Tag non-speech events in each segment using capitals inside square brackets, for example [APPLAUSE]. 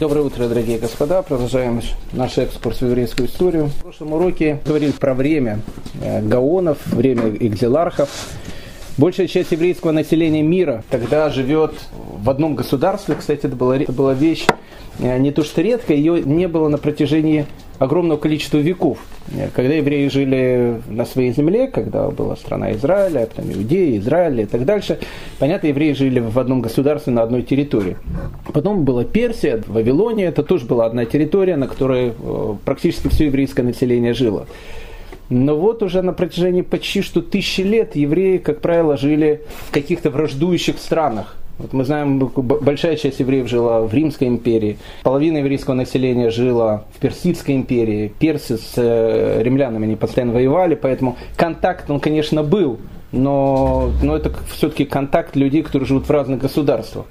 Доброе утро, дорогие господа. Продолжаем наш экскурс в еврейскую историю. В прошлом уроке говорили про время э, гаонов, время экзилархов. Большая часть еврейского населения мира тогда живет в одном государстве. Кстати, это была, это была вещь э, не то что редкая, ее не было на протяжении огромного количества веков. Когда евреи жили на своей земле, когда была страна Израиля, а потом Иудея, Израиль и так дальше, понятно, евреи жили в одном государстве на одной территории. Потом была Персия, Вавилония, это тоже была одна территория, на которой э, практически все еврейское население жило. Но вот уже на протяжении почти что тысячи лет евреи, как правило, жили в каких-то враждующих странах. Вот мы знаем, большая часть евреев жила в Римской империи, половина еврейского населения жила в Персидской империи, персы с э, римлянами они постоянно воевали, поэтому контакт, он, конечно, был, но, но это все-таки контакт людей, которые живут в разных государствах.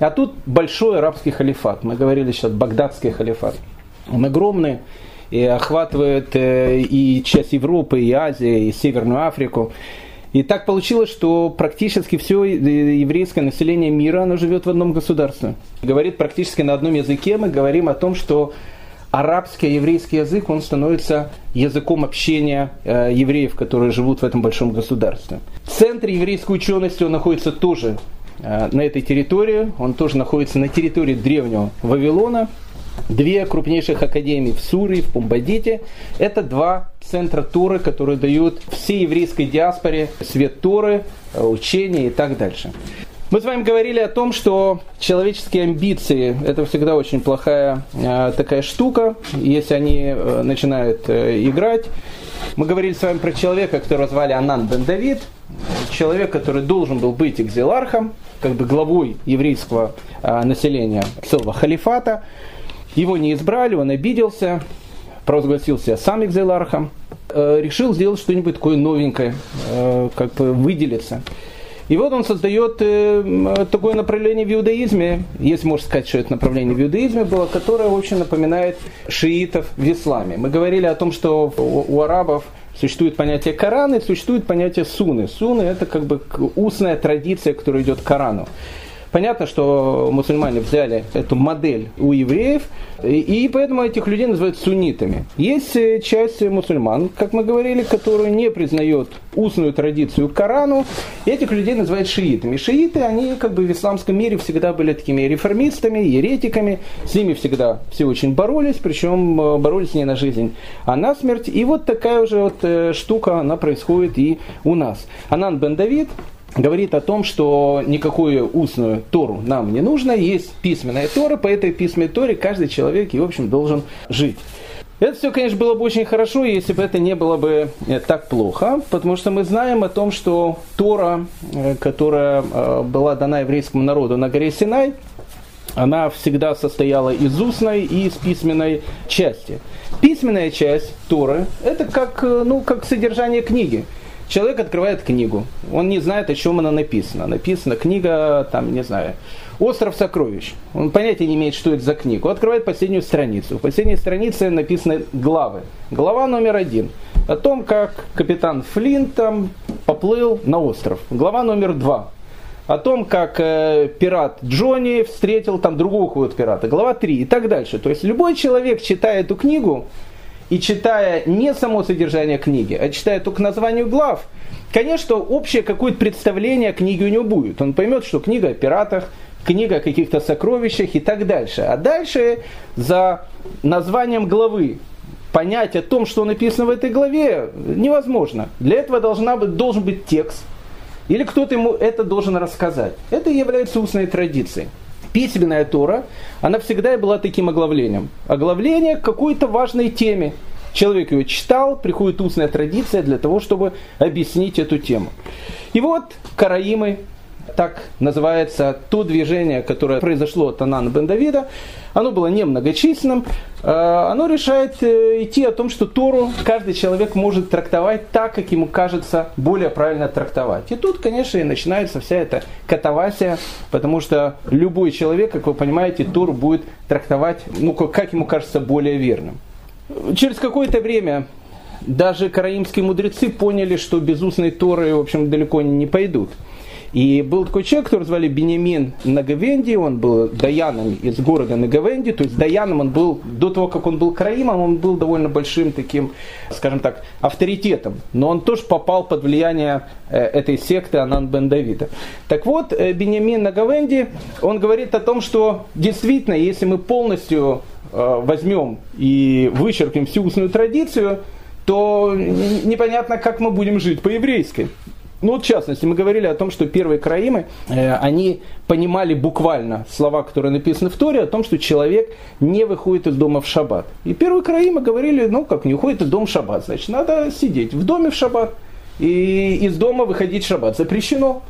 А тут большой арабский халифат, мы говорили сейчас багдадский халифат. Он огромный, и охватывает э, и часть Европы, и Азии, и Северную Африку. И так получилось, что практически все еврейское население мира, оно живет в одном государстве. Говорит практически на одном языке. Мы говорим о том, что арабский, еврейский язык, он становится языком общения э, евреев, которые живут в этом большом государстве. Центр еврейской учености он находится тоже э, на этой территории. Он тоже находится на территории древнего Вавилона. Две крупнейших академии в Сурии, в Пумбадите. Это два центра Торы, которые дают всей еврейской диаспоре свет Торы, э, учения и так дальше. Мы с вами говорили о том, что человеческие амбиции – это всегда очень плохая э, такая штука, если они э, начинают э, играть. Мы говорили с вами про человека, которого звали Анан бен Давид, человек, который должен был быть экзилархом, как бы главой еврейского э, населения целого халифата. Его не избрали, он обиделся, провозгласил себя сам экзелархом, э, решил сделать что-нибудь такое новенькое, э, как бы выделиться. И вот он создает э, такое направление в иудаизме, если можно сказать, что это направление в иудаизме было, которое, общем, напоминает шиитов в исламе. Мы говорили о том, что у арабов существует понятие Корана и существует понятие Суны. Суны – это как бы устная традиция, которая идет к Корану. Понятно, что мусульмане взяли эту модель у евреев, и, поэтому этих людей называют суннитами. Есть э, часть мусульман, как мы говорили, которые не признают устную традицию Корану, и этих людей называют шиитами. Шииты, они как бы в исламском мире всегда были такими реформистами, еретиками, с ними всегда все очень боролись, причем э, боролись не на жизнь, а на смерть. И вот такая уже вот э, штука, она происходит и у нас. Анан бен Давид, говорит о том, что никакую устную Тору нам не нужно, есть письменная Тора, по этой письменной Торе каждый человек, и, в общем, должен жить. Это все, конечно, было бы очень хорошо, если бы это не было бы э, так плохо, потому что мы знаем о том, что Тора, э, которая э, была дана еврейскому народу на горе Синай, она всегда состояла из устной и из письменной части. Письменная часть Торы – это как, ну, как содержание книги. Человек открывает книгу, он не знает, о чем она написана. Написана книга, там, не знаю, «Остров сокровищ». Он понятия не имеет, что это за книга. Он открывает последнюю страницу. В последней странице написаны главы. Глава номер один. О том, как капитан Флинт там поплыл на остров. Глава номер два. О том, как э, пират Джонни встретил там другого вот пирата. Глава три и так дальше. То есть любой человек, читая эту книгу, и читая не само содержание книги, а читая только название глав, конечно, общее какое-то представление о книге у него будет. Он поймет, что книга о пиратах, книга о каких-то сокровищах и так дальше. А дальше за названием главы понять о том, что написано в этой главе, невозможно. Для этого должна быть, должен быть текст, или кто-то ему это должен рассказать. Это является устной традицией письменная Тора, она всегда была таким оглавлением. Оглавление к какой-то важной теме. Человек ее читал, приходит устная традиция для того, чтобы объяснить эту тему. И вот караимы, так называется то движение, которое произошло от Анана бен Давида, оно было немногочисленным, э, оно решает э, идти о том, что Тору каждый человек может трактовать так, как ему кажется более правильно трактовать. И тут, конечно, и начинается вся эта катавасия, потому что любой человек, как вы понимаете, Тору будет трактовать, ну, как ему кажется, более верным. Через какое-то время даже караимские мудрецы поняли, что без устной Торы, в общем, далеко не пойдут. И был такой человек, который звали Бенемин Нагавенди, он был даяном из города Нагавенди, то есть даяном он был, до того, как он был краимом, он был довольно большим таким, скажем так, авторитетом. Но он тоже попал под влияние э, этой секты Анан Бен Давида. Так вот, э, Бенемин Нагавенди, он говорит о том, что действительно, если мы полностью э, возьмем и вычеркнем всю устную традицию, то непонятно, как мы будем жить по-еврейски. Ну в частности, мы говорили о том, что первые краимы, э, они понимали буквально слова, которые написаны в Торе, о том, что человек не выходит из дома в шаббат. И первые краимы говорили, ну как не уходит из дома в шаббат, значит надо сидеть в доме в шаббат. И из дома выходить в шаббат запрещено.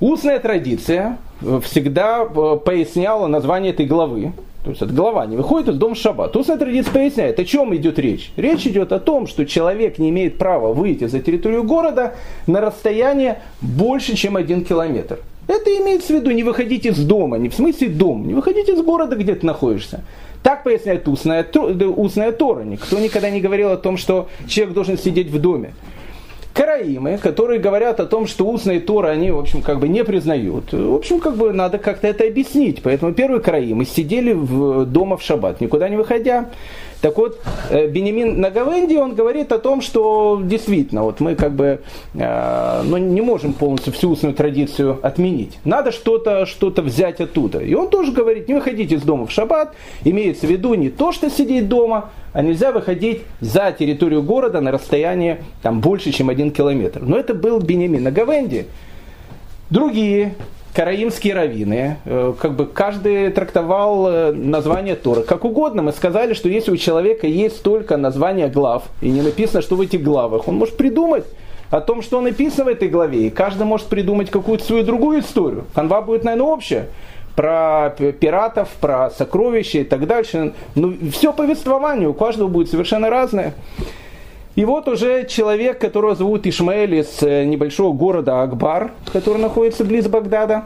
Устная традиция всегда э, поясняла название этой главы. То есть от голова не выходит из дома шаббат. Устная традиция поясняет, о чем идет речь. Речь идет о том, что человек не имеет права выйти за территорию города на расстояние больше, чем один километр. Это имеется в виду не выходить из дома, не в смысле дом, не выходить из города, где ты находишься. Так поясняет устная, устная Тора. Никто никогда не говорил о том, что человек должен сидеть в доме караимы, которые говорят о том, что устные Торы они, в общем, как бы не признают. В общем, как бы надо как-то это объяснить. Поэтому первые караимы сидели в, дома в шаббат, никуда не выходя. Так вот, э, Бенемин Нагавенди, он говорит о том, что действительно, вот мы как бы э, ну, не можем полностью всю устную традицию отменить. Надо что-то что взять оттуда. И он тоже говорит, не выходите из дома в шаббат, имеется в виду не то, что сидеть дома, а нельзя выходить за территорию города на расстояние там, больше, чем один километр. Но это был Бенемин Нагавенди. Другие караимские раввины, э, как бы каждый трактовал э, название Торы как угодно. Мы сказали, что если у человека есть только название глав, и не написано, что в этих главах, он может придумать о том, что написано в этой главе, и каждый может придумать какую-то свою другую историю. Ханва будет, наверное, общая про пиратов, про сокровища и так дальше. Ну, все повествование у каждого будет совершенно разное. И вот уже человек, которого зовут Ишмаэль из э, небольшого города Акбар, который находится близ Багдада,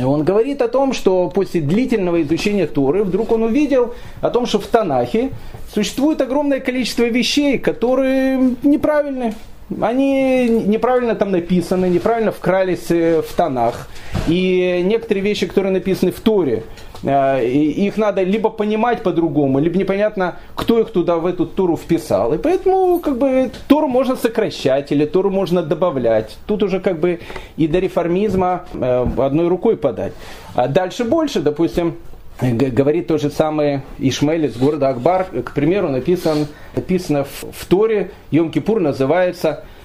он говорит о том, что после длительного изучения Торы вдруг он увидел о том, что в Танахе существует огромное количество вещей, которые неправильны. Они неправильно там написаны, неправильно вкрались э, в тонах. И некоторые вещи, которые написаны в Торе, их надо либо понимать по-другому, либо непонятно, кто их туда в эту туру вписал. И поэтому как бы туру можно сокращать или туру можно добавлять. Тут уже как бы и до реформизма э, одной рукой подать. А дальше больше, допустим, говорит то же самое Ишмель из города Акбар. К примеру, написан, написано в, в Торе, Йом-Кипур называется Э,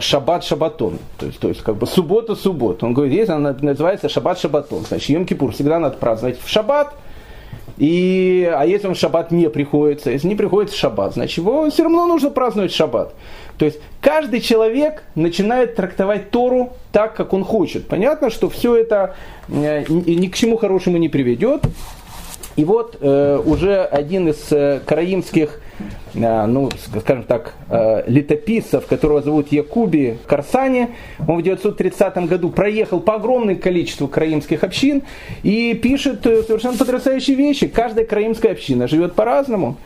шаббат шабатон, то есть, то есть как бы суббота суббота. Он говорит, есть она называется шаббат шабатон, значит Йом-Кипур всегда надо праздновать в шаббат, и, а если он в шаббат не приходится, если не приходится в шаббат, значит его все равно нужно праздновать в шаббат. То есть каждый человек начинает трактовать Тору так, как он хочет. Понятно, что все это э, ни к чему хорошему не приведет. И вот э, уже один из э, караимских Э, ну, скажем так, э, летописцев, которого зовут Якуби Карсани. Он в 930 году проехал по огромному количеству краимских общин и пишет э, совершенно потрясающие вещи. Каждая краимская община живет по-разному.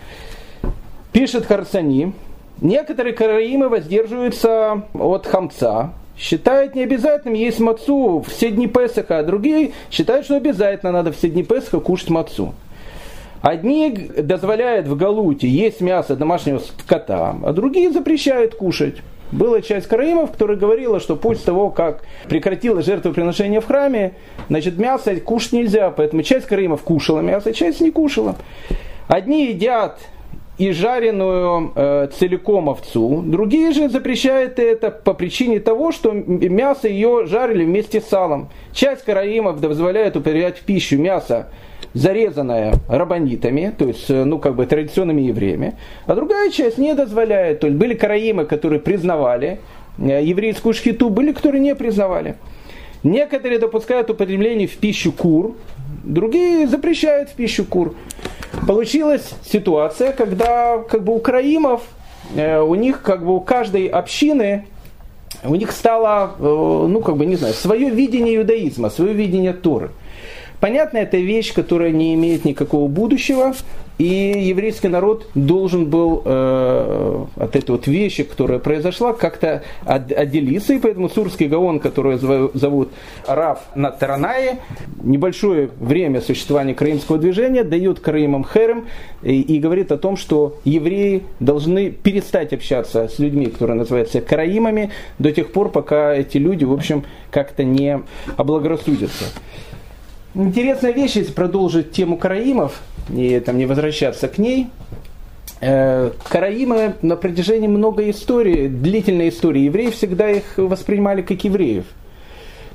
Пишет Харсани, некоторые караимы воздерживаются от хамца, считают необязательным есть мацу все дни Песаха, а другие считают, что обязательно надо все дни Песаха кушать мацу. Одни дозволяют в Галуте есть мясо домашнего скота, а другие запрещают кушать. Была часть караимов, которая говорила, что после того, как прекратилось жертвоприношение в храме, значит, мясо кушать нельзя, поэтому часть караимов кушала мясо, часть не кушала. Одни едят и жареную э, целиком овцу, другие же запрещают это по причине того, что мясо ее жарили вместе с салом. Часть караимов дозволяет употреблять в пищу мясо зарезанная рабанитами, то есть, э, ну, как бы традиционными евреями, а другая часть не дозволяет. То есть были караимы, которые признавали э, еврейскую шхиту, были, которые не признавали. Некоторые допускают употребление в пищу кур, другие запрещают в пищу кур. Получилась ситуация, когда как бы у караимов, э, у них как бы у каждой общины у них стало, ну как бы не знаю, свое видение иудаизма, свое видение Торы – понятно, это вещь, которая не имеет никакого будущего, и еврейский народ должен был э, от этой вот вещи, которая произошла, как-то от, отделиться. И поэтому Сурский Гаон, который зовут Раф на Таранае, небольшое время существования крымского движения дает Крымам Херем и, и говорит о том, что евреи должны перестать общаться с людьми, которые называются караимами, до тех пор, пока эти люди, в общем, как-то не облагорассудятся. Интересная вещь, если продолжить тему караимов и там, не возвращаться к ней. Э, караимы на протяжении многой истории, длительной истории евреев всегда их воспринимали как евреев.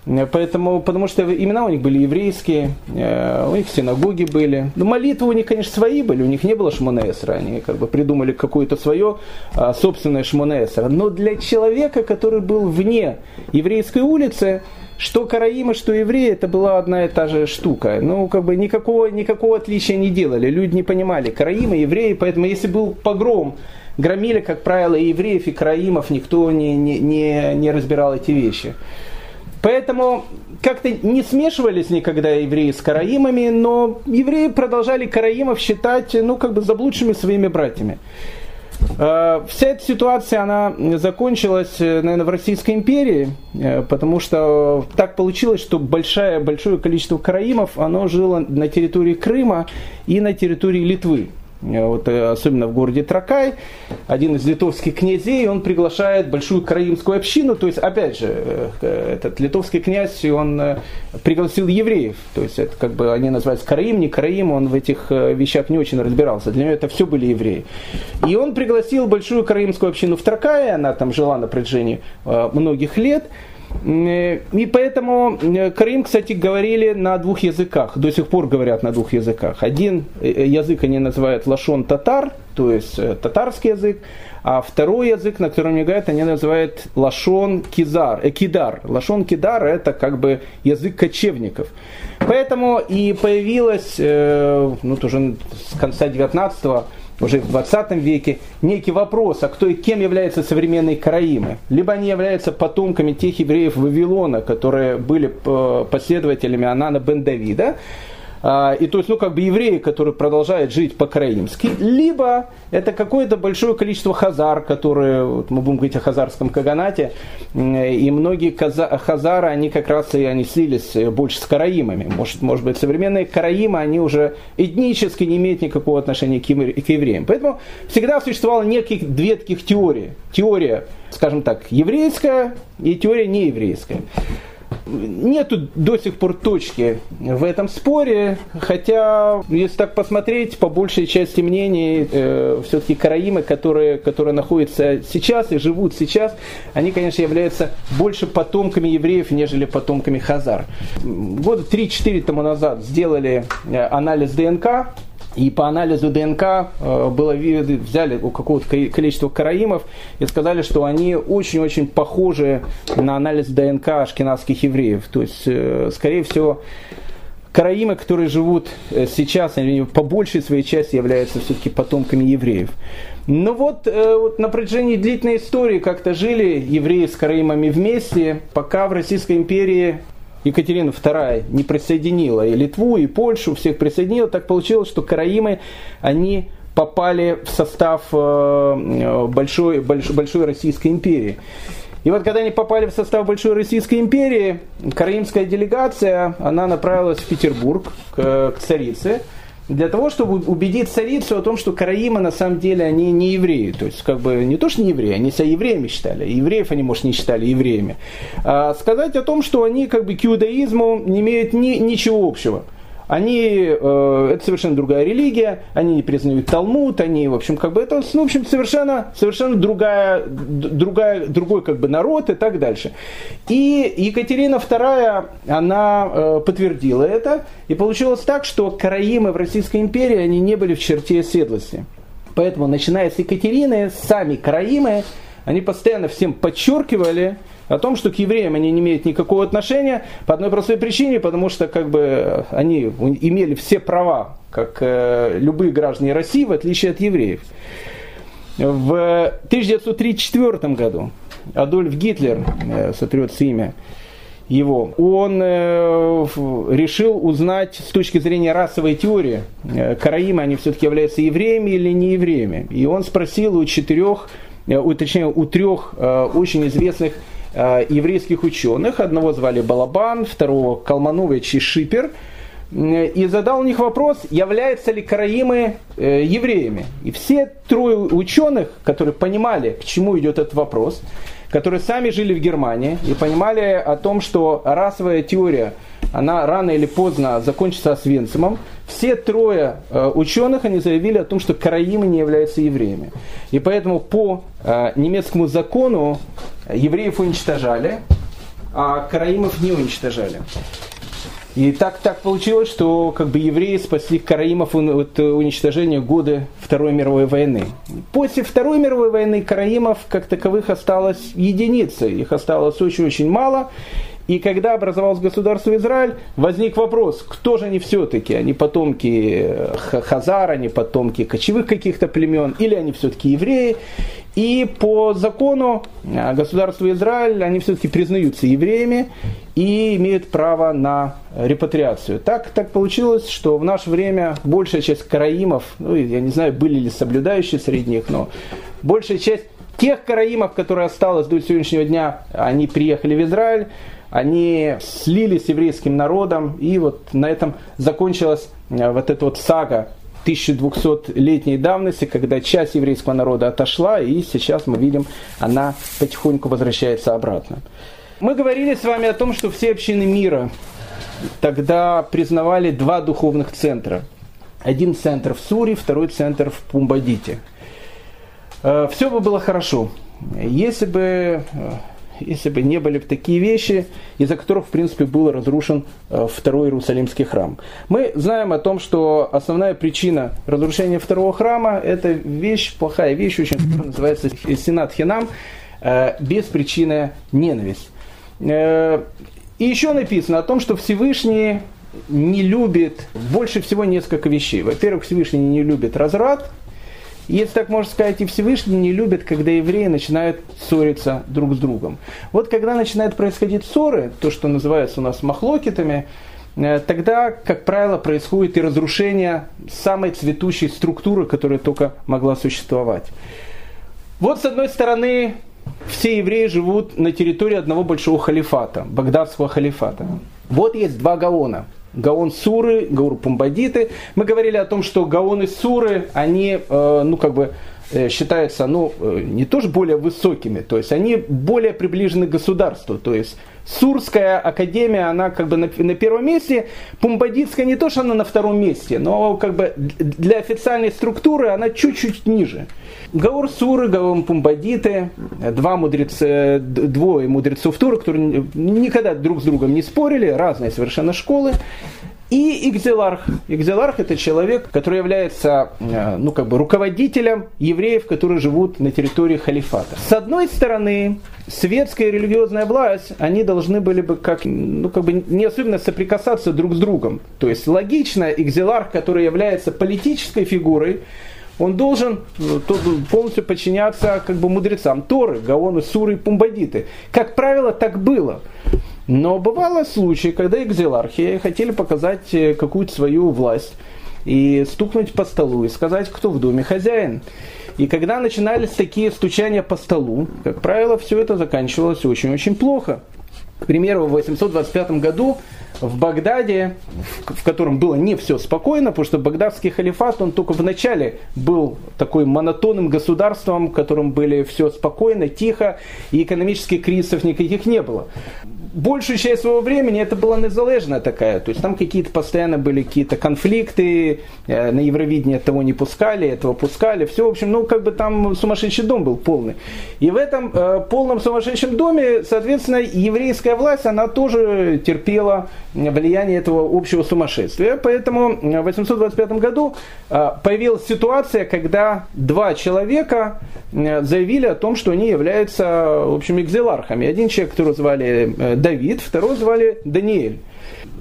Э, поэтому, потому что имена у них были еврейские, э, у них синагоги были. Но молитвы у них, конечно, свои были, у них не было шмонесра, они как бы придумали какое-то свое а, собственное шмонесра. Но для человека, который был вне еврейской улицы, что караимы, что евреи, это была одна и та же штука. Ну, как бы никакого, никакого отличия не делали. Люди не понимали, караимы, евреи, поэтому если был погром, громили, как правило, и евреев, и караимов, никто не, не, не, не разбирал эти вещи. Поэтому как-то не смешивались никогда евреи с караимами, но евреи продолжали караимов считать, ну, как бы заблудшими своими братьями. Э, вся эта ситуация, она закончилась, э, наверное, в Российской империи, э, потому что так получилось, что большое, большое количество караимов, оно жило на территории Крыма и на территории Литвы. Э, вот, э, особенно в городе Тракай, один из литовских князей, он приглашает большую караимскую общину, то есть, опять же, э, этот литовский князь, он пригласил евреев, то есть, это как бы они называются караим, не караим, он в этих вещах не очень разбирался, для него это все были евреи. И он пригласил большую караимскую общину в Тракае, она там жила на протяжении многих лет, и поэтому э, Крым, кстати, говорили на двух языках, до сих пор говорят на двух языках. Один э, э, язык они называют лашон татар, то есть татарский язык, а второй язык, на котором они говорят, они называют лашон кизар, э, кидар. Лашон кидар это как бы язык кочевников. Поэтому и появилась, э, ну, тоже с конца 19 уже в 20 веке некий вопрос, а кто и кем являются современные караимы. Либо они являются потомками тех евреев Вавилона, которые были э, последователями Анана бен Давида, и то есть, ну, как бы евреи, которые продолжают жить по-караимски, либо это какое-то большое количество хазар, которые, вот мы будем говорить о хазарском каганате, и многие хазары, они как раз и они слились больше с караимами. Может, может быть, современные караимы, они уже этнически не имеют никакого отношения к евреям. Поэтому всегда существовало неких две таких теории. Теория, скажем так, еврейская и теория нееврейская нету до сих пор точки в этом споре, хотя, если так посмотреть, по большей части мнений, э, все-таки караимы, которые, которые находятся сейчас и живут сейчас, они, конечно, являются больше потомками евреев, нежели потомками хазар. Года 3-4 тому назад сделали э, анализ ДНК, и по анализу ДНК э, было взяли у какого-то количества караимов и сказали, что они очень-очень похожи на анализ ДНК ашкенадских евреев. То есть, э, скорее всего, караимы, которые живут э, сейчас, они по большей своей части являются все-таки потомками евреев. Но вот, вот на протяжении длительной истории как-то жили евреи с караимами вместе, пока в Российской империи Екатерина II не присоединила и Литву, и Польшу, всех присоединила, так получилось, что караимы, они попали в состав э, большой, большой, большой Российской империи. И вот когда они попали в состав Большой Российской империи, караимская делегация, она направилась в Петербург к, к царице, для того, чтобы убедить царицу о том, что караимы на самом деле они не евреи. То есть, как бы не то, что не евреи, они себя евреями считали. Евреев они, может, не считали евреями. А сказать о том, что они как бы к иудаизму не имеют ни, ничего общего они, э, это совершенно другая религия, они не признают Талмуд, они, в общем, как бы это, ну, в общем, совершенно, совершенно другая, другая, другой как бы народ и так дальше. И Екатерина II, она э, подтвердила это, и получилось так, что караимы в Российской империи, они не были в черте седлости. Поэтому, начиная с Екатерины, сами караимы, они постоянно всем подчеркивали, о том, что к евреям они не имеют никакого отношения по одной простой причине, потому что как бы они имели все права, как э, любые граждане России, в отличие от евреев. В 1934 году Адольф Гитлер, э, сотрется имя, его, он э, решил узнать с точки зрения расовой теории, э, караимы, они все-таки являются евреями или не евреями. И он спросил у четырех, э, у, точнее, у трех очень известных еврейских ученых, одного звали Балабан, второго Калманович и Шипер, и задал у них вопрос, являются ли караимы евреями. И все трое ученых, которые понимали, к чему идет этот вопрос, которые сами жили в Германии и понимали о том, что расовая теория, она рано или поздно закончится Освенцимом, все трое э, ученых, они заявили о том, что караимы не являются евреями. И поэтому по э, немецкому закону евреев уничтожали, а караимов не уничтожали. И так, так получилось, что как бы евреи спасли караимов от уничтожения годы Второй мировой войны. После Второй мировой войны караимов как таковых осталось единицы, их осталось очень-очень мало. И когда образовалось государство Израиль, возник вопрос, кто же они все-таки? Они потомки э, Хазар, они потомки кочевых каких-то племен, или они все-таки евреи? И по закону э, государства Израиль, они все-таки признаются евреями и имеют право на репатриацию. Так, так получилось, что в наше время большая часть караимов, ну, я не знаю, были ли соблюдающие среди них, но большая часть тех караимов, которые осталось до сегодняшнего дня, они приехали в Израиль, они слились с еврейским народом, и вот на этом закончилась э, вот эта вот сага 1200-летней давности, когда часть еврейского народа отошла, и сейчас мы видим, она потихоньку возвращается обратно. Мы говорили с вами о том, что все общины мира тогда признавали два духовных центра. Один центр в Суре, второй центр в Пумбадите. Э, все бы было хорошо, если бы э, если бы не были бы такие вещи, из-за которых, в принципе, был разрушен э, второй Иерусалимский храм. Мы знаем о том, что основная причина разрушения второго храма – это вещь, плохая вещь, очень называется Сенат Хинам, э, без ненависть. Э, и еще написано о том, что Всевышний не любит больше всего несколько вещей. Во-первых, Всевышний не любит если так можно сказать, и Всевышний не любит, когда евреи начинают ссориться друг с другом. Вот когда начинают происходить ссоры, то, что называется у нас махлокитами, э, тогда, как правило, происходит и разрушение самой цветущей структуры, которая только могла существовать. Вот с одной стороны, все евреи живут на территории одного большого халифата, Багдадского халифата. Вот есть два Гаона – Гаон Суры, Гаур Пумбадиты. Мы говорили о том, что Гаоны Суры, они, э, ну, как бы, э, считаются, ну, э, не тоже более высокими, то есть они более приближены к государству, то есть Сурская академия, она как бы на, на первом месте, Пумбадитская не то, что она на втором месте, но как бы для официальной структуры она чуть-чуть ниже. Гаур Суры, Гаур Пумбадиты, два мудреца, двое мудрецов Туры, которые никогда друг с другом не спорили, разные совершенно школы. И Игзеларх. Игзеларх это человек, который является э, ну, как бы руководителем евреев, которые живут на территории халифата. С одной стороны, светская и религиозная власть, они должны были бы как, ну, как бы не особенно соприкасаться друг с другом. То есть логично, Игзеларх, который является политической фигурой, он должен э, полностью подчиняться как бы мудрецам Торы, Гаону, Суры и Пумбадиты. Как правило, так было. Но бывало случаи, когда экзелархи хотели показать э, какую-то свою власть и стукнуть по столу и сказать, кто в доме хозяин. И когда начинались такие стучания по столу, как правило, все это заканчивалось очень-очень плохо. К примеру, в 825 году в Багдаде, в котором было не все спокойно, потому что багдадский халифат, он только в начале был такой монотонным государством, в котором были все спокойно, тихо, и экономических кризисов никаких не было большую часть своего времени это была незалежная такая. То есть там какие-то постоянно были какие-то конфликты, э, на Евровидении того не пускали, этого пускали. Все, в общем, ну как бы там сумасшедший дом был полный. И в этом э, полном сумасшедшем доме, соответственно, еврейская власть, она тоже терпела влияние этого общего сумасшествия. Поэтому в 825 году э, появилась ситуация, когда два человека э, заявили о том, что они являются, в общем, экзелархами. Один человек, которого звали э, Давид, второго звали Даниэль.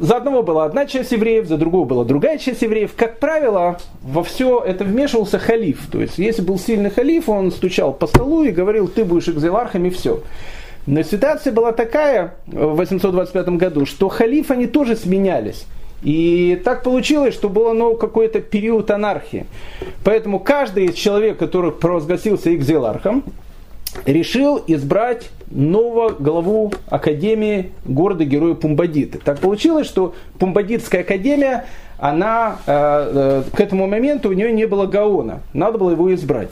За одного была одна часть евреев, за другого была другая часть евреев. Как правило, во все это вмешивался халиф. То есть, если был сильный халиф, он стучал по столу и говорил, ты будешь экзелархом и все. Но ситуация была такая в 825 году, что халифы они тоже сменялись. И так получилось, что был ну, какой-то период анархии. Поэтому каждый из человек, который провозгласился экзилархом, решил избрать нового главу Академии города-героя Пумбадиты. Так получилось, что Пумбадитская академия, она э, э, к этому моменту у нее не было Гаона. Надо было его избрать.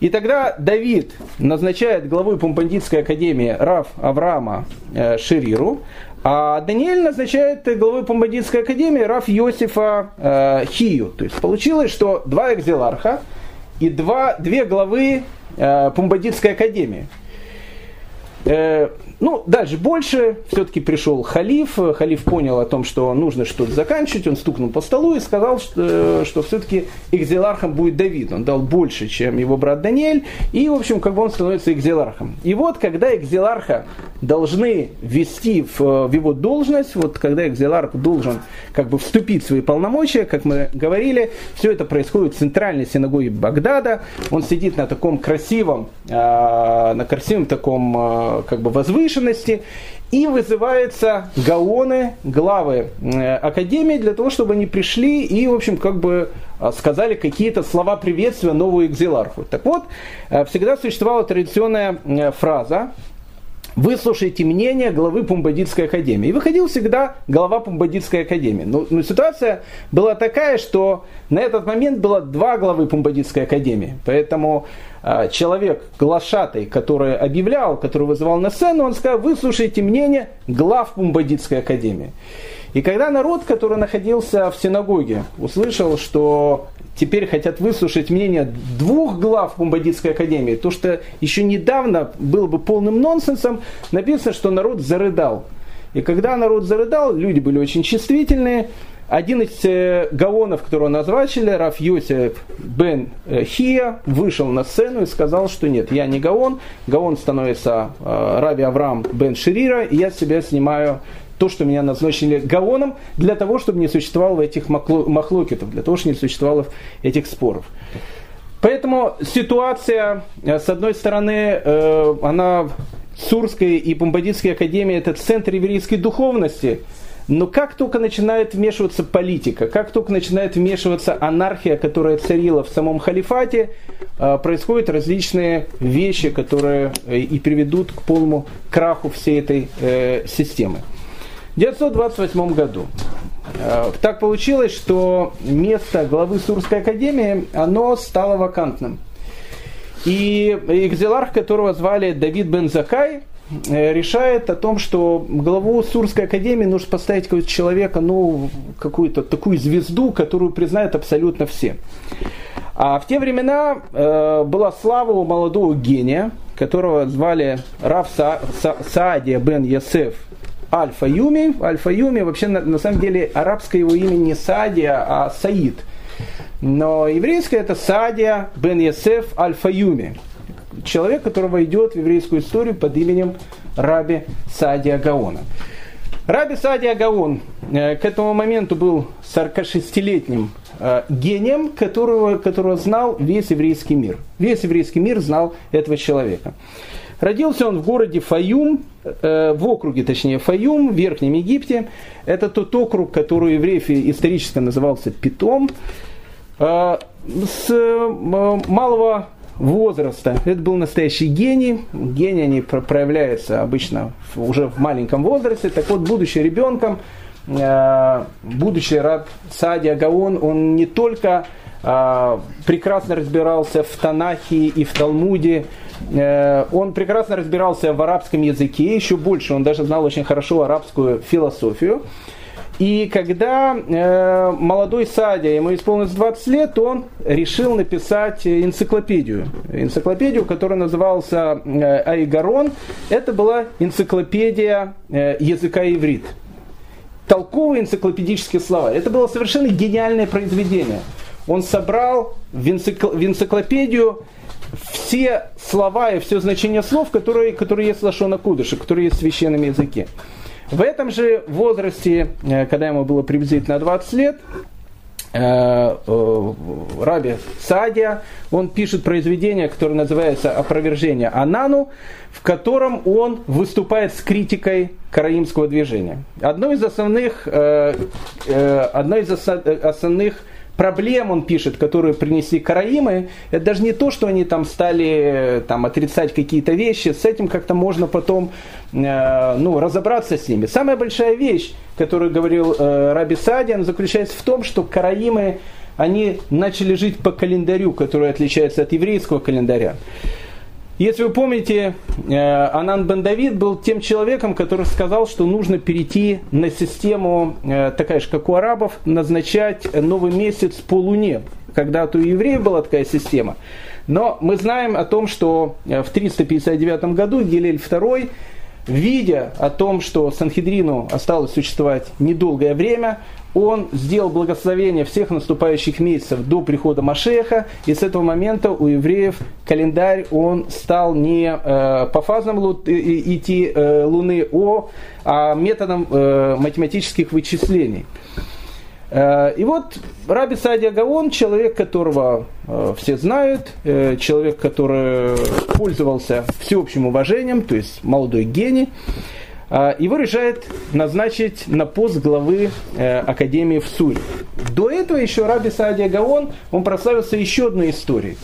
И тогда Давид назначает главой Пумбандитской академии Раф Авраама э, Шириру, а Даниэль назначает главой Пумбандитской академии Раф Йосифа э, Хию. То есть получилось, что два экзиларха и два, две главы э, академии. Э, ну, дальше больше. Все-таки пришел халиф. Халиф понял о том, что нужно что-то заканчивать. Он стукнул по столу и сказал, что, что все-таки экзелархом будет Давид. Он дал больше, чем его брат Даниэль. И, в общем, как бы он становится экзелархом. И вот, когда экзеларха должны ввести в, в его должность, вот когда экзеларх должен как бы вступить в свои полномочия, как мы говорили, все это происходит в центральной синагоге Багдада. Он сидит на таком красивом, э, на красивом таком э, как бы возвышенном возвышенности, и вызываются гаоны, главы э, Академии, для того, чтобы они пришли и, в общем, как бы э, сказали какие-то слова приветствия новому экзиларху. Так вот, э, всегда существовала традиционная фраза, выслушайте мнение главы Пумбадитской академии. И выходил всегда глава Пумбадитской академии. Но, но ситуация была такая, что на этот момент было два главы Пумбадитской академии. Поэтому э, человек глашатый, который объявлял, который вызывал на сцену, он сказал, выслушайте мнение глав Пумбадитской академии. И когда народ, который находился в синагоге, услышал, что теперь хотят выслушать мнение двух глав Бомбадитской академии, то, что еще недавно было бы полным нонсенсом, написано, что народ зарыдал. И когда народ зарыдал, люди были очень чувствительные, один из э, гаонов, которого назначили, Раф Йосиф бен э, Хия, вышел на сцену и сказал, что нет, я не гаон, гаон становится э, Рави Авраам бен Ширира, и я себя снимаю то, что меня назначили Гаоном, для того, чтобы не существовало этих махлокетов, для того, чтобы не существовало этих споров. Поэтому ситуация, э, с одной стороны, э, она Сурская и Бомбадитская академия это центр еврейской духовности, но как только начинает вмешиваться политика, как только начинает вмешиваться анархия, которая царила в самом халифате, э, происходят различные вещи, которые и приведут к полному краху всей этой системы. В 1928 году э, так получилось, что место главы Сурской академии, оно стало вакантным. И экзеларх, которого звали Давид Бен Закай, э, решает о том, что главу Сурской академии нужно поставить какого-то человека, ну, какую-то такую звезду, которую признают абсолютно все. А в те времена э, была слава у молодого гения, которого звали Раф Са, Са, Саадия бен Ясеф Аль-Фаюми. Аль-Фаюми вообще на, на самом деле арабское его имя не Садия, а Саид. Но еврейское это Садия бен Ясеф Аль-Фаюми. Человек, который войдет в еврейскую историю под именем Раби Садия Гаона. Раби Садия Гаон э, к этому моменту был 46-летним э, гением, которого, которого знал весь еврейский мир. Весь еврейский мир знал этого человека. Родился он в городе Фаюм, э, в округе, точнее, Фаюм, в Верхнем Египте. Это тот округ, который у евреев исторически назывался Питом. Э, с э, малого возраста. Это был настоящий гений. Гений они проявляются обычно уже в маленьком возрасте. Так вот, будучи ребенком, будучи раб Садия Гаон, он не только прекрасно разбирался в Танахе и в Талмуде, он прекрасно разбирался в арабском языке, еще больше, он даже знал очень хорошо арабскую философию. И когда э, молодой Садя, ему исполнилось 20 лет, он решил написать энциклопедию. Энциклопедию, которая называлась э, Айгарон. Это была энциклопедия э, языка иврит. Толковые энциклопедические слова. Это было совершенно гениальное произведение. Он собрал в, энцикл, в энциклопедию все слова и все значение слов, которые, которые есть в Лашона Кудыша, которые есть в священном языке. В этом же возрасте, э, когда ему было приблизительно 20 лет, э, э, Раби Садия, он пишет произведение, которое называется «Опровержение Анану», в котором он выступает с критикой караимского движения. Одно из основных, одно из основных проблем, он пишет, которые принесли караимы, это даже не то, что они там стали там, отрицать какие-то вещи, с этим как-то можно потом э, ну, разобраться с ними. Самая большая вещь, которую говорил э, Раби Садиан, заключается в том, что караимы, они начали жить по календарю, который отличается от еврейского календаря. Если вы помните, э, Анан бен Давид был тем человеком, который сказал, что нужно перейти на систему, э, такая же, как у арабов, назначать новый месяц по луне. Когда-то у евреев была такая система. Но мы знаем о том, что э, в 359 году Гелель II, видя о том, что Санхедрину осталось существовать недолгое время, он сделал благословение всех наступающих месяцев до прихода Машеха, и с этого момента у евреев календарь он стал не э, по фазам лу, идти э, Луны, о, а методом э, математических вычислений. Э, и вот Раби Садия Гаон, человек, которого э, все знают, э, человек, который пользовался всеобщим уважением, то есть молодой гений, его решает назначить на пост главы э, Академии в Суре. До этого еще Раби Саадия Гаон, он прославился еще одной историей.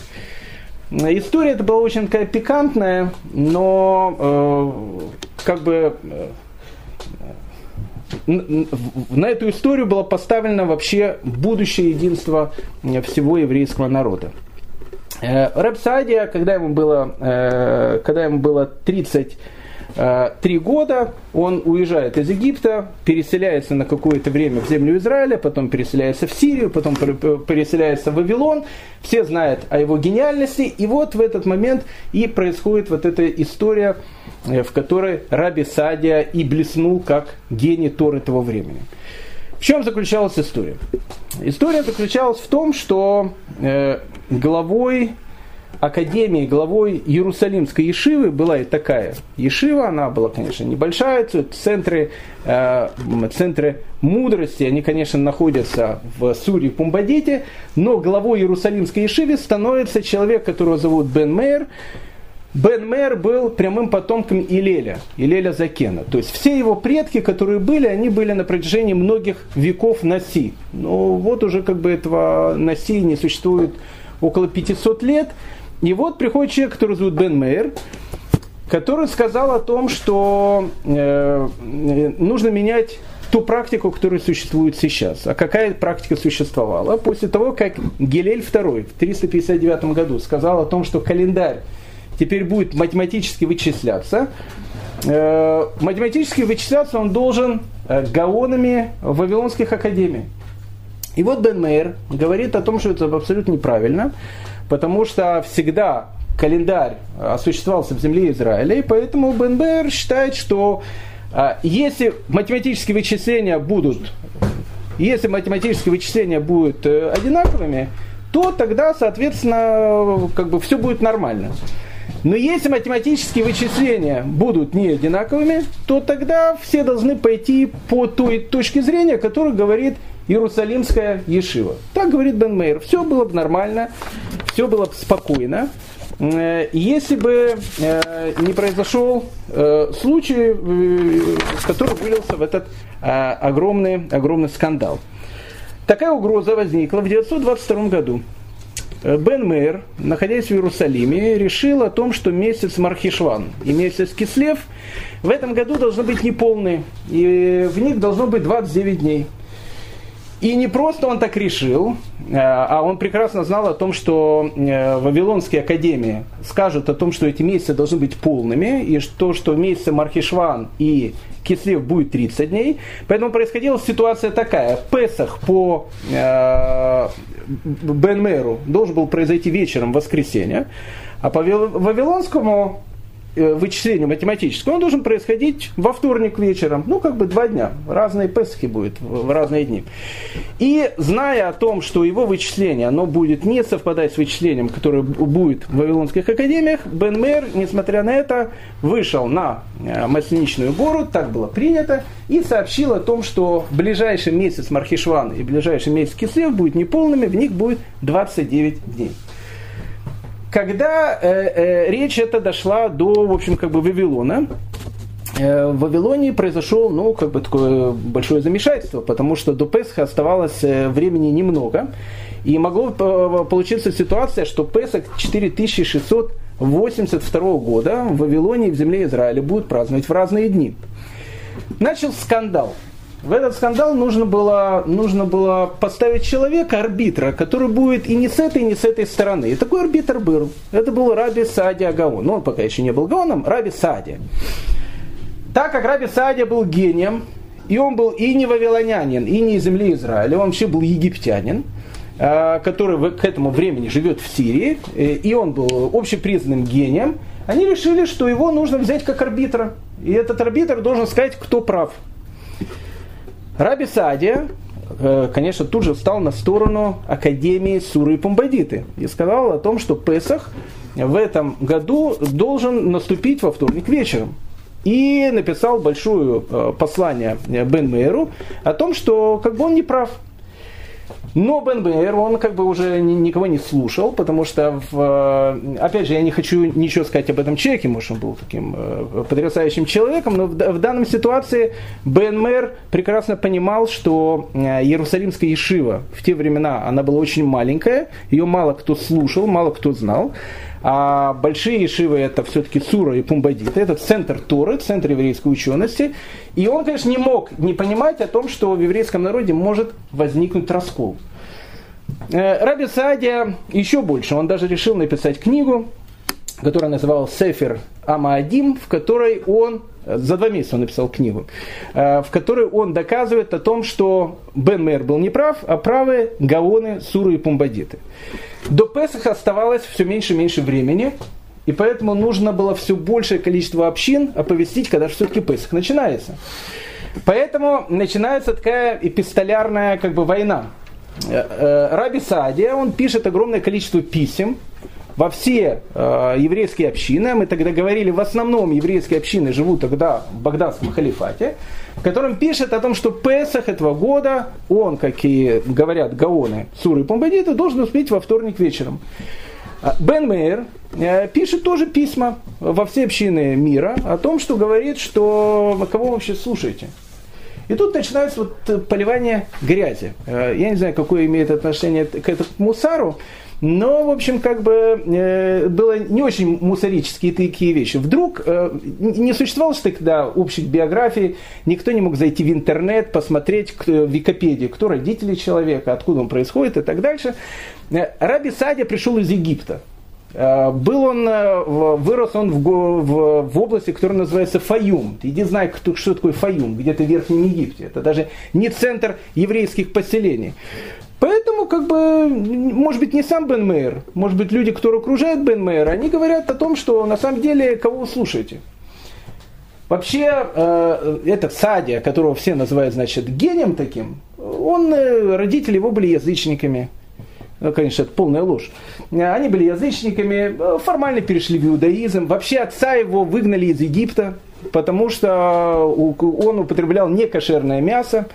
История эта была очень такая пикантная, но э, как бы э, на эту историю было поставлено вообще будущее единство всего еврейского народа. Э, Рэб Садия, когда ему было, э, когда ему было 30 Э, три года он уезжает из Египта, переселяется на какое-то время в землю Израиля, потом переселяется в Сирию, потом переселяется в Вавилон. Все знают о его гениальности. И вот в этот момент и происходит вот эта история, э, в которой Раби Садия и блеснул как гений Торы того времени. В чем заключалась история? История заключалась в том, что э, главой академии, главой Иерусалимской Ешивы была и такая Ешива, она была, конечно, небольшая, центры, э, центры мудрости, они, конечно, находятся в Суре Пумбадите, но главой Иерусалимской Ешивы становится человек, которого зовут Бен Мейер, Бен Мэр был прямым потомком Илеля, Илеля Закена. То есть все его предки, которые были, они были на протяжении многих веков Наси. Но вот уже как бы этого Наси не существует около 500 лет. И вот приходит человек, который зовут Бен Мейер, который сказал о том, что э, нужно менять ту практику, которая существует сейчас. А какая практика существовала? После того, как Гелель II в 359 году сказал о том, что календарь теперь будет математически вычисляться, э, математически вычисляться он должен э, гаонами вавилонских академий. И вот Бен Мейер говорит о том, что это абсолютно неправильно, потому что всегда календарь осуществлялся в земле Израиля, и поэтому Бен Мейер считает, что а, если математические вычисления будут, если математические вычисления будут э, одинаковыми, то тогда, соответственно, как бы все будет нормально. Но если математические вычисления будут не одинаковыми, то тогда все должны пойти по той точке зрения, которая говорит Иерусалимская Ешива. Так говорит Бен Мейер. Все было бы нормально, все было бы спокойно. Э, если бы э, не произошел э, случай, который вылился в этот огромный, огромный скандал. Такая угроза возникла в 1922 году. Бен Мейер, находясь в Иерусалиме, решил о том, что месяц Мархишван и месяц Кислев в этом году должны быть неполные, и в них должно быть 29 дней. И не просто он так решил, э, а он прекрасно знал о том, что э, Вавилонские академии скажут о том, что эти месяцы должны быть полными, и то, что месяцы Мархишван и Кислев будет 30 дней. Поэтому происходила ситуация такая. Песах по э, Бенмеру должен был произойти вечером в воскресенье, а по Вавилонскому вычислению математическому, он должен происходить во вторник вечером, ну как бы два дня, разные Песхи будет в разные дни. И зная о том, что его вычисление, оно будет не совпадать с вычислением, которое будет в Вавилонских академиях, Бен Мэр, несмотря на это, вышел на э, Масленичную гору, так было принято, и сообщил о том, что ближайший месяц Мархишван и ближайший месяц Кислев будет неполными, в них будет 29 дней когда э, э, речь эта дошла до, в общем, как бы Вавилона, э, в Вавилонии произошло, ну, как бы такое большое замешательство, потому что до Песха оставалось э, времени немного, и могло э, получиться ситуация, что Песах 4682 года в Вавилонии, в земле Израиля будут праздновать в разные дни. Начал скандал – в этот скандал нужно было, нужно было поставить человека, арбитра, который будет и не с этой, и не с этой стороны. И такой арбитр был. Это был Раби Сади Гаон. Ну, он пока еще не был Гаоном, Раби Сади. Так как Раби Сади был гением, и он был и не вавилонянин, и не из земли Израиля, он вообще был египтянин, а, который к этому времени живет в Сирии, э, и он был общепризнанным гением, они решили, что его нужно взять как арбитра. И этот арбитр должен сказать, кто прав. Раби Садия, э, конечно, тут же встал на сторону Академии Суры и Пумбадиты и сказал о том, что Песах в этом году должен наступить во вторник вечером. И написал большое э, послание Бен Мейеру о том, что как бы он не прав. Но Бен Бейер, он как бы уже никого не слушал, потому что, в, э, опять же, я не хочу ничего сказать об этом человеке, может, он был таким э, потрясающим человеком, но в, в данной ситуации Бен Мэр прекрасно понимал, что э, Иерусалимская Ешива в те времена, она была очень маленькая, ее мало кто слушал, мало кто знал. А большие ешивы это все-таки Сура и Пумбадита, это центр Торы, центр еврейской учености. И он, конечно, не мог не понимать о том, что в еврейском народе может возникнуть раскол. Э, Раби Саадия еще больше, он даже решил написать книгу, которая называлась Сефер Амаадим, в которой он, за два месяца он написал книгу, э, в которой он доказывает о том, что Бен Мэр был неправ, а правы Гаоны, Суры и Пумбадиты. До Песаха оставалось все меньше и меньше времени, и поэтому нужно было все большее количество общин оповестить, когда все-таки Песах начинается. Поэтому начинается такая эпистолярная как бы война. Э, э, Раби Садия, он пишет огромное количество писем во все э, еврейские общины, мы тогда говорили, в основном еврейские общины живут тогда в Багдадском халифате, в котором пишет о том, что Песах этого года, он, как и говорят гаоны Суры и Помбадиты, должен успеть во вторник вечером. А Бен Мейер э, пишет тоже письма во все общины мира о том, что говорит, что кого вообще слушаете. И тут начинается вот поливание грязи. Э, я не знаю, какое имеет отношение к этому мусару, но, в общем, как бы э, было не очень мусорические такие вещи. Вдруг э, не существовало же тогда общих биографий, никто не мог зайти в интернет, посмотреть в Википедию, кто родители человека, откуда он происходит и так дальше. Э, Раби Садя пришел из Египта. Э, был он, э, вырос он в, в, в области, которая называется Фаюм. Иди знай, кто, что такое Фаюм, где-то в Верхнем Египте. Это даже не центр еврейских поселений. Поэтому, как бы, может быть, не сам Бен Мейер, может быть, люди, которые окружают Бен Мейера, они говорят о том, что на самом деле, кого вы слушаете. Вообще, э, этот Садия, которого все называют, значит, гением таким, он, родители его были язычниками. Ну, конечно, это полная ложь. Они были язычниками, э, формально перешли в иудаизм. Вообще отца его выгнали из Египта, потому что он употреблял некошерное мясо.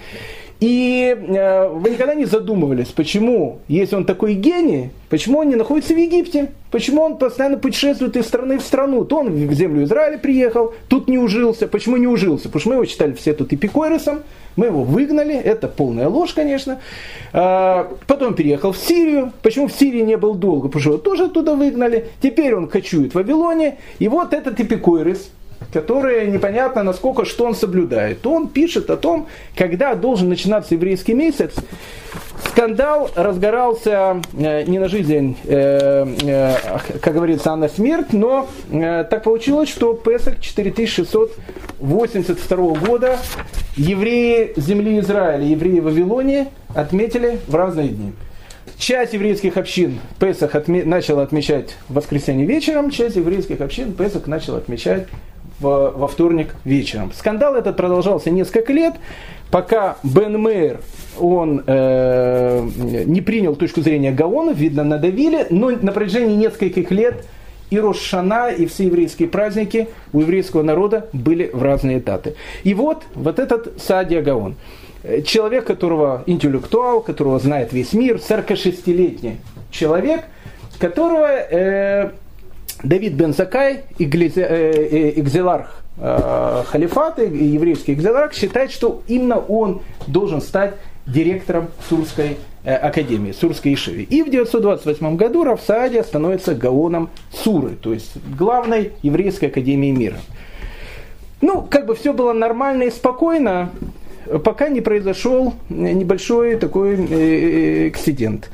И э, вы никогда не задумывались, почему, если он такой гений, почему он не находится в Египте? Почему он постоянно путешествует из страны в страну? То он в землю Израиля приехал, тут не ужился. Почему не ужился? Потому что мы его считали все тут эпикойросом, мы его выгнали, это полная ложь, конечно. А, потом переехал в Сирию. Почему в Сирии не был долго? Потому что его тоже оттуда выгнали. Теперь он кочует в Вавилоне. И вот этот эпикойрос, которые непонятно, насколько что он соблюдает. Он пишет о том, когда должен начинаться еврейский месяц. Скандал разгорался э, не на жизнь, э, э, как говорится, а на смерть, но э, так получилось, что Песах 4682 года евреи земли Израиля, евреи Вавилонии отметили в разные дни. Часть еврейских общин Песах отме- начала отмечать в воскресенье вечером, часть еврейских общин Песах начала отмечать во вторник вечером. Скандал этот продолжался несколько лет, пока Бен Мейер он э, не принял точку зрения Гаона, видно, надавили, но на протяжении нескольких лет и Рошана, и все еврейские праздники у еврейского народа были в разные даты. И вот, вот этот Садия Гаон – Э, человек, которого интеллектуал, которого знает весь мир, 46-летний человек, которого э, Давид бен Закай, экзеларх э, э, э, халифата, еврейский экзеларх, считает, что именно он должен стать директором Сурской э, академии, Сурской Ишиви. И в 928 году Равсаадия становится гаоном Суры, то есть главной еврейской академии мира. Ну, как бы все было нормально и спокойно, пока не произошел небольшой такой э, э, эксцидент.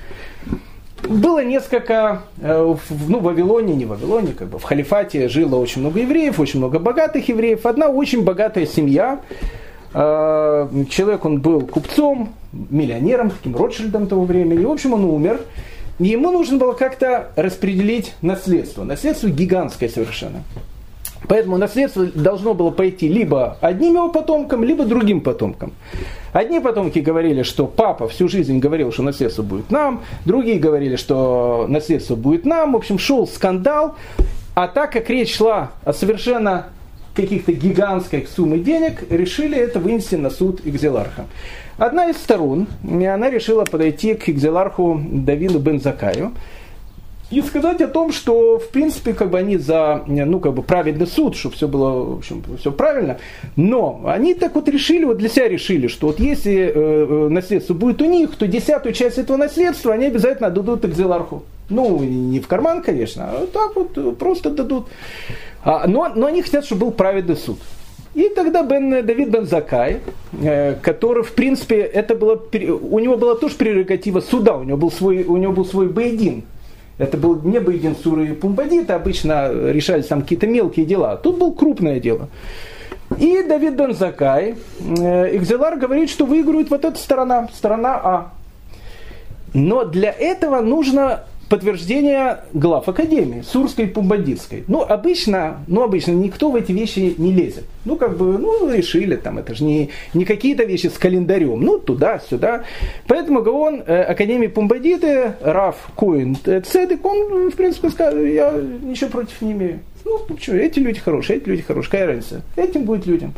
Было несколько, э, ну, в Вавилоне, не в Вавилоне, как бы в халифате жило очень много евреев, очень много богатых евреев. Одна очень богатая семья, человек, он был купцом, миллионером, таким Ротшильдом того времени. И, в общем, он умер. И ему нужно было как-то распределить наследство. Наследство гигантское совершенно. Поэтому наследство должно было пойти либо одним его потомкам, либо другим потомкам. Одни потомки говорили, что папа всю жизнь говорил, что наследство будет нам, другие говорили, что наследство будет нам. В общем, шел скандал. А так как речь шла о совершенно каких-то гигантских суммы денег, решили это вынести на суд Экзеларха. Одна из сторон, она решила подойти к Экзеларху Давиду Бензакаю, и сказать о том, что, в принципе, как бы они за, ну, как бы праведный суд, что все было, в общем, все правильно, но они так вот решили, вот для себя решили, что вот если э, э наследство будет у них, то десятую часть этого наследства они обязательно дадут экзеларху. Ну, не в карман, конечно, а так вот просто дадут. А, но, но они хотят, чтобы был праведный суд. И тогда Бен, Давид Бен Закай, э, который, в принципе, это было, у него была тоже прерогатива суда, у него был свой, у него был свой бейдин, это был не Байдин Суры и Пумбадит, обычно решались там какие-то мелкие дела. Тут было крупное дело. И Давид Бен Закай, э, Экзелар говорит, что выигрывает вот эта сторона, сторона А. Но для этого нужно подтверждение глав Академии, Сурской и Пумбандитской. Ну, обычно, ну, обычно никто в эти вещи не лезет. Ну, как бы, ну, решили, там, это же не, не какие-то вещи с календарем, ну, туда-сюда. Поэтому Гаон э, Академии Пумбадиты, Раф Коин э, Цедек, он, в принципе, сказал, я ничего против не имею. Ну, что, эти люди хорошие, эти люди хорошие, какая разница? Этим будет людям.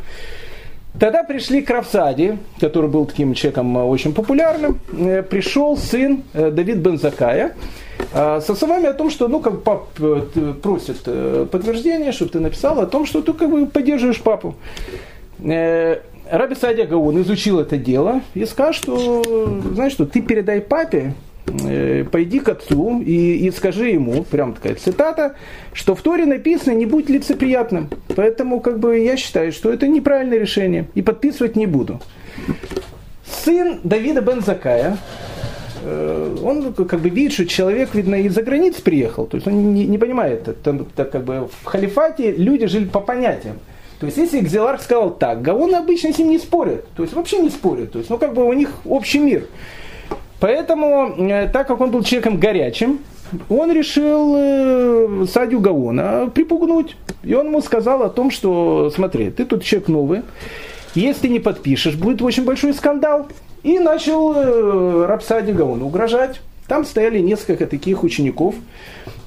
Тогда пришли к Равсаде, который был таким человеком э, очень популярным, э, пришел сын Давид Бензакая, а, со словами о том, что, ну, как пап э, просит э, подтверждение, чтобы ты написал о том, что ты как бы поддерживаешь папу. Э, Раби Садия Гаун изучил это дело и сказал, что, знаешь что, ты передай папе, пойди к отцу и, и скажи ему, прям такая цитата, что в Торе написано «не будь лицеприятным». Поэтому как бы я считаю, что это неправильное решение и подписывать не буду. Сын Давида бен Закая, Э, он как бы видит, что человек, видно, из-за границ приехал. То есть он не, не понимает, это, это как бы в халифате люди жили по понятиям. То есть если Экзеларх сказал так, Гаоны обычно с ним не спорят. То есть вообще не спорят. То есть, ну как бы у них общий мир. Поэтому, э, так как он был человеком горячим, он решил э, Садю Гаона припугнуть. И он ему сказал о том, что смотри, ты тут человек новый, если не подпишешь, будет очень большой скандал. И начал э, Рапсади Гаону угрожать. Там стояли несколько таких учеников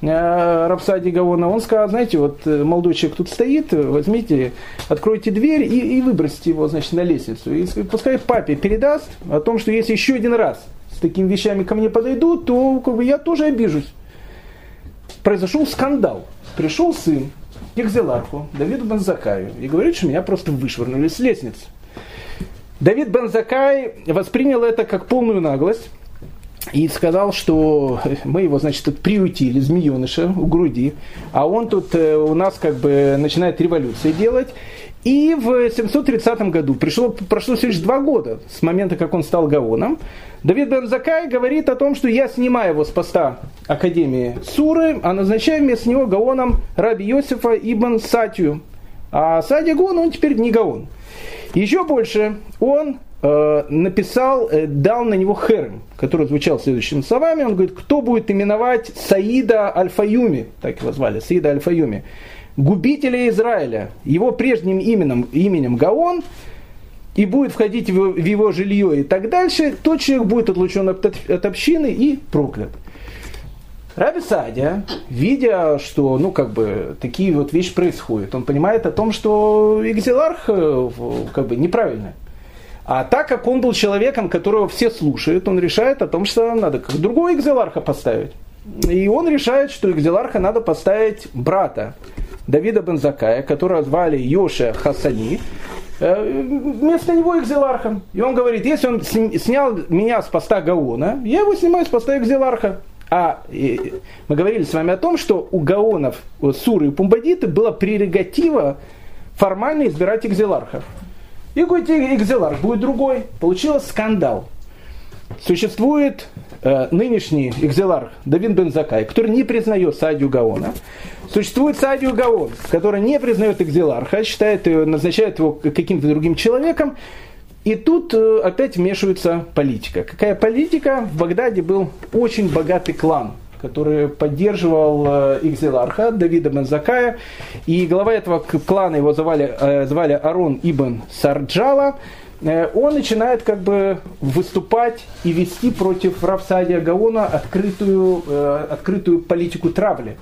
Рапсади Гаона. Он сказал, знаете, вот молодой человек тут стоит, возьмите, откройте дверь и, и выбросьте его, значит, на лестницу. И пускай папе передаст о том, что если еще один раз с такими вещами ко мне подойдут, то как бы, я тоже обижусь. Произошел скандал. Пришел сын к Экзеларху, Давиду Бензакаю, и говорит, что меня просто вышвырнули с лестницы. Давид Бензакай воспринял это как полную наглость и сказал, что мы его, значит, тут приютили, змееныша у груди, а он тут э, у нас как бы начинает революции делать. И в 730 году, пришло, прошло всего лишь два года с момента, как он стал Гаоном, Давид Бензакай говорит о том, что я снимаю его с поста Академии Суры, а назначаю вместо него Гаоном Раби Йосифа Ибн Сатью. А Садия Гаон, он теперь не Гаон. Еще больше, он э, написал, э, дал на него херм, который звучал следующими словами. Он говорит, кто будет именовать Саида Альфаюми, так его звали, Саида Альфаюми, губителя Израиля, его прежним именем, именем Гаон, и будет входить в его жилье и так дальше, тот человек будет отлучен от общины и проклят. Раби Садия, видя, что, ну, как бы, такие вот вещи происходят, он понимает о том, что Экзеларх, э, как бы, неправильный. А так как он был человеком, которого все слушают, он решает о том, что надо как другого Экзеларха поставить. И он решает, что Экзеларха надо поставить брата Давида Бензакая, которого звали Йоша Хасани, э, вместо него Экзелархом. И он говорит, если он снял меня с поста Гаона, я его снимаю с поста Экзеларха. А мы говорили с вами о том, что у гаонов, Суры и Пумбадиты была прерогатива формально избирать экзелархов. И какой-то экзеларх будет другой. Получился скандал. Существует э, нынешний экзеларх Давид Бензакай, который не признает Садию Гаона. Существует Садию Гаон, который не признает экзеларха, считает его, назначает его каким-то другим человеком. И тут э, опять вмешивается политика. Какая политика? В Багдаде был очень богатый клан, который поддерживал э, Давида Бензакая. И глава этого клана, его звали, э, звали Арон Ибн Сарджала, он начинает как бы выступать и вести против Равсадия Гаона открытую, открытую политику травли.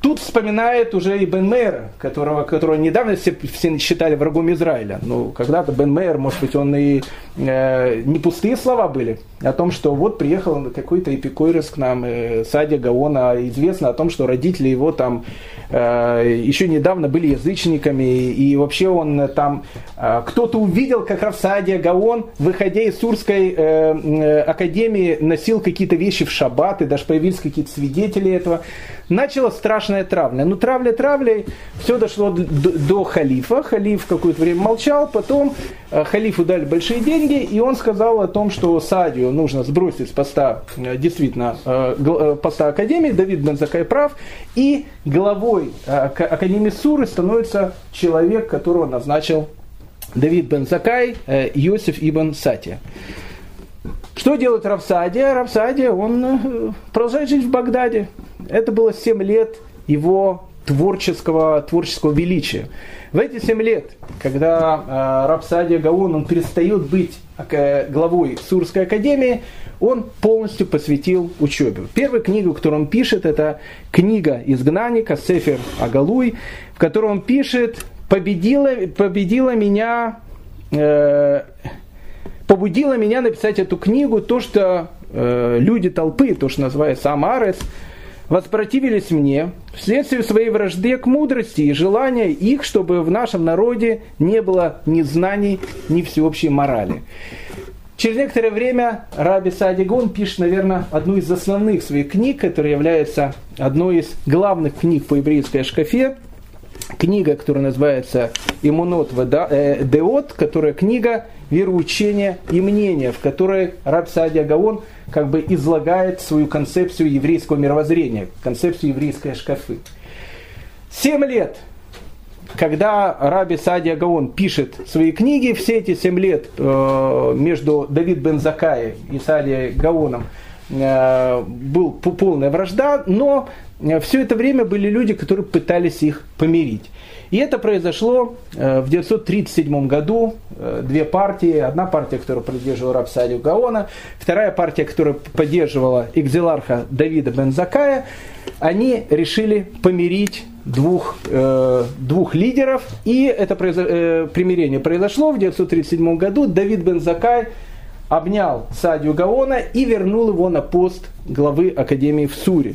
Тут вспоминает уже и Бен Мейер, которого, которого недавно все, все считали врагом Израиля. Ну, когда-то Бен Мейер, может быть, он и э, не пустые слова были о том, что вот приехал какой-то эпикойрос к нам, э, Садя Гаона, известно о том, что родители его там э, еще недавно были язычниками, и вообще он там, э, кто-то увидел, как Равсадия Гаон, выходя из Сурской э, э, академии, носил какие-то вещи в шаббат, и даже появились какие-то свидетели этого. Началась страшная травля. Ну, травля травлей, все дошло до, халифа. Халиф какое-то время молчал, потом э, халифу дали большие деньги, и он сказал о том, что Садию нужно сбросить с поста, э, действительно, э, поста Академии, Давид Бензакай прав, и главой Академии Суры становится человек, которого назначил Давид Бензакай, Йосиф Ибн Сатия. Что делает Равсадия? Равсадия, он продолжает жить в Багдаде. Это было 7 лет его творческого, творческого величия. В эти 7 лет, когда э, Рабсадия Гаон он перестает быть э, главой Сурской академии, он полностью посвятил учебе. Первая книга, которую он пишет, это книга изгнанника Сефер Агалуй, в которой он пишет «Победила, победила меня, э, побудила меня написать эту книгу то, что э, люди толпы, то, что называется Амарес, воспротивились мне вследствие своей вражды к мудрости и желания их, чтобы в нашем народе не было ни знаний, ни всеобщей морали. Через некоторое время Раби Сади Гон пишет, наверное, одну из основных своих книг, которая является одной из главных книг по еврейской шкафе, книга, которая называется «Имунот э, Деот», которая книга вероучения и мнения, в которой Раб Саадия Гаон как бы излагает свою концепцию еврейского мировоззрения, концепцию еврейской шкафы. Семь лет, когда Раби Садия Гаон пишет свои книги, все эти семь лет э, между Давид Бен Закаем и Садия Гаоном э, был полная вражда, но э, все это время были люди, которые пытались их помирить. И это произошло э, в 1937 году. Э, две партии. Одна партия, которая поддерживала Рабсадию Гаона, вторая партия, которая поддерживала экзеларха Давида Бензакая, они решили помирить двух, э, двух лидеров. И это произо, э, примирение произошло в 1937 году. Давид Бензакай обнял Садию Гаона и вернул его на пост главы Академии в Суре.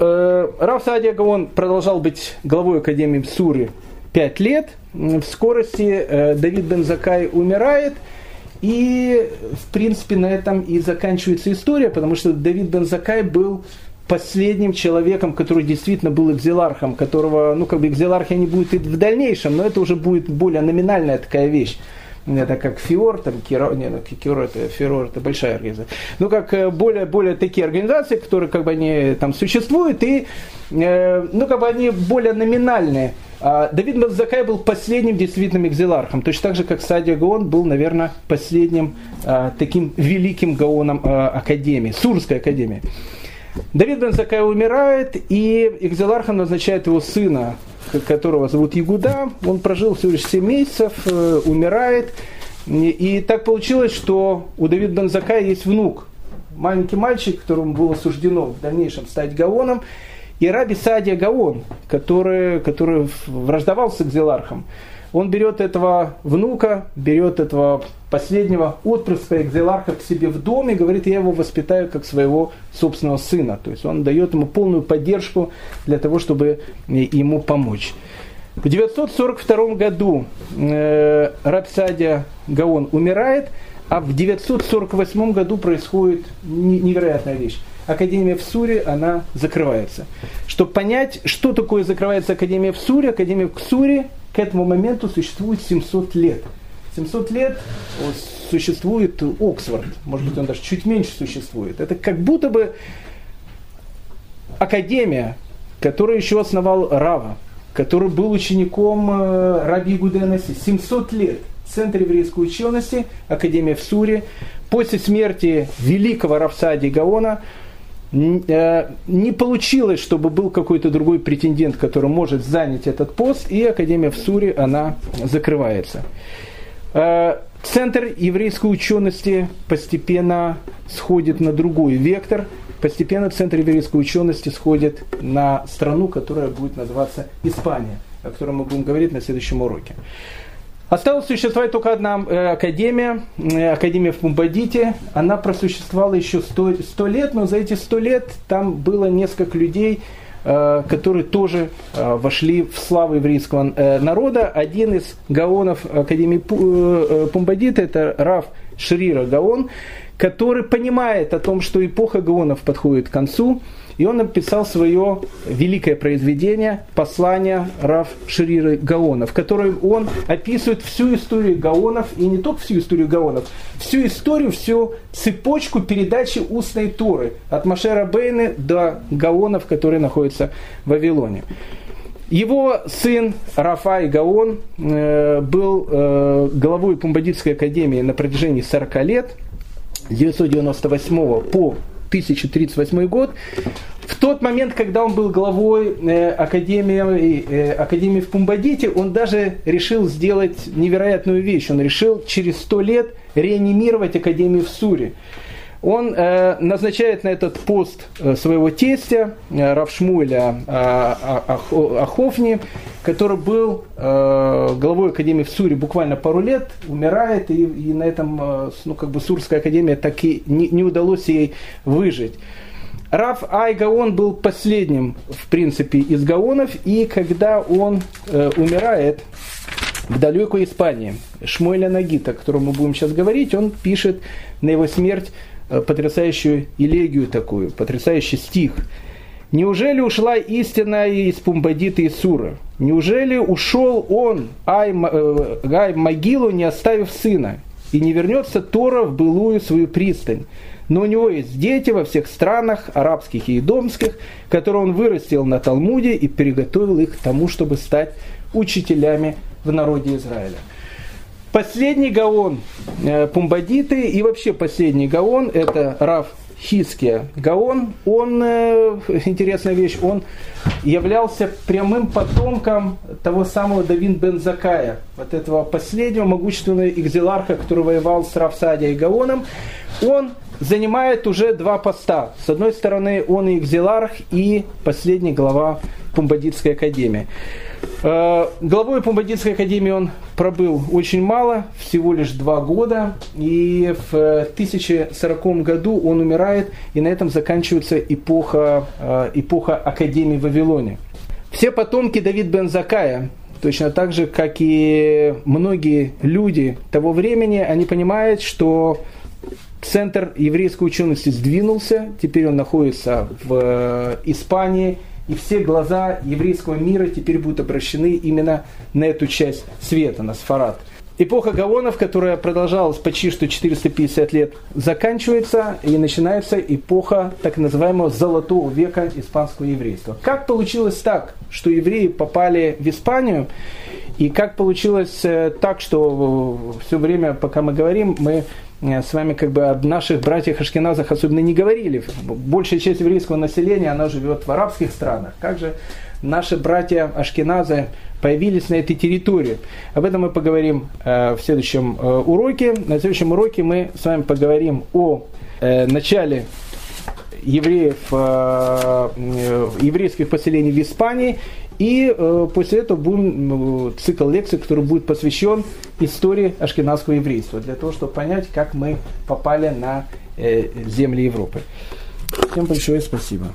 Э, Раф Саадия Гаон продолжал быть главой Академии Суры пять лет. В скорости э, Давид Бен Закай умирает. И, в принципе, на этом и заканчивается история, потому что Давид Бен Закай был последним человеком, который действительно был экзелархом, которого, ну, как бы экзелархия не будет и в дальнейшем, но это уже будет более номинальная такая вещь. Это как ФИОР, там, Киро, не, ну, Киро, это ФИОР, это большая организация. Ну, как э, более, более такие организации, которые как бы они там существуют, и, э, ну, как бы они более номинальные. А Давид Бензакай был последним действительным экзилархом, точно так же, как Садия Гаон был, наверное, последним а, таким великим гаоном а, Академии, Сурской Академии. Давид Бензакай умирает, и экзилархом назначает его сына, которого зовут Ягуда. Он прожил всего лишь 7 месяцев, э, умирает. И так получилось, что у Давида Бензакая есть внук, маленький мальчик, которому было суждено в дальнейшем стать Гаоном, и Раби Садия Гаон, который, который враждовал с экзилархом. Он берет этого внука, берет этого последнего отпрыска экзиларха к себе в дом и говорит, я его воспитаю как своего собственного сына. То есть он дает ему полную поддержку для того, чтобы ему помочь. В 942 году э, Рапсадия Гаон умирает, а в 948 году происходит невероятная вещь. Академия в Суре, она закрывается. Чтобы понять, что такое закрывается Академия в Суре, Академия в Суре к этому моменту существует 700 лет. 700 лет существует Оксфорд, может быть, он даже чуть меньше существует. Это как будто бы академия, которую еще основал Рава, который был учеником э, Раби Гуденаси, 700 лет. Центр еврейской учености, Академия в Суре. После смерти великого Равсади Гаона Э, не получилось, чтобы был какой-то другой претендент, который может занять этот пост, и Академия в Суре, она закрывается. Э, центр еврейской учености постепенно сходит на другой вектор. Постепенно центр еврейской учености сходит на страну, которая будет называться Испания, о которой мы будем говорить на следующем уроке. Осталась существовать только одна э, академия, э, академия в Пумбадите. Она просуществовала еще сто 100 лет, но за эти сто лет там было несколько людей, э, которые тоже вошли в славу еврейского народа. Один из гаонов Академии Пумбадита – это Раф Шрира Гаон, который понимает о том, что эпоха гаонов подходит к концу – и он написал свое великое произведение «Послание Рав Шриры Гаона», в котором он описывает всю историю Гаонов, и не только всю историю Гаонов, всю историю, всю цепочку передачи устной Торы от Машера Бейны до Гаонов, которые находятся в Вавилоне. Его сын Рафай Гаон э, был э, главой Пумбадитской академии на протяжении 40 лет, 998 по 1038 год, в тот момент, когда он был главой э, академии, э, академии в Пумбадите, он даже решил сделать невероятную вещь. Он решил через сто лет реанимировать академию в Суре. Он э, назначает на этот пост э, своего тестя, э, Равшмуэля Ахофни, который был главой Академии в Суре буквально пару лет, умирает, и, и на этом ну, как бы Сурская Академия так и не, не удалось ей выжить. Раф Ай Гаон был последним, в принципе, из Гаонов, и когда он э, умирает в далекой Испании, Шмуэля Нагита, о котором мы будем сейчас говорить, он пишет на его смерть потрясающую элегию такую, потрясающий стих. Неужели ушла истина из Пумбадита и Сура? Неужели ушел он, ай, э, ай могилу, не оставив сына? И не вернется Тора в былую свою пристань? Но у него есть дети во всех странах, арабских и идомских, которые он вырастил на Талмуде и приготовил их к тому, чтобы стать учителями в народе Израиля. Последний гаон э, Пумбадиты и вообще последний гаон это Раф Хиския Гаон, он, э, [LAUGHS] интересная вещь, он являлся прямым потомком того самого Давин бен Закая, вот этого последнего могущественного экзиларха, который воевал с Рафсадией Гаоном. Он занимает уже два поста. С одной стороны, он и экзиларх, и последний глава Пумбадитской академии. Э, главой Пумбадитской академии он пробыл очень мало, всего лишь два года, и в 1040 году он умирает, и на этом заканчивается эпоха, э, эпоха Академии в Вавилоне. Все потомки Давид бен Закая, точно так же, как и многие люди того времени, они понимают, что центр еврейской учености сдвинулся, теперь он находится в э, Испании – и все глаза еврейского мира теперь будут обращены именно на эту часть света, на Сфарат. Эпоха Гаонов, которая продолжалась почти что 450 лет, заканчивается и начинается эпоха так называемого золотого века испанского еврейства. Как получилось так, что евреи попали в Испанию, и как получилось э, так, что все время, пока мы говорим, мы э, с вами как бы об наших братьях Ашкеназах особенно не говорили. Большая часть еврейского населения, она живет в арабских странах. Как же наши братья Ашкеназы появились на этой территории. Об этом мы поговорим э, в следующем э, уроке. На следующем уроке мы с вами поговорим о э, начале евреев, еврейских поселений в Испании. И после этого будем цикл лекций, который будет посвящен истории ашкенадского еврейства, для того, чтобы понять, как мы попали на земли Европы. Всем большое спасибо.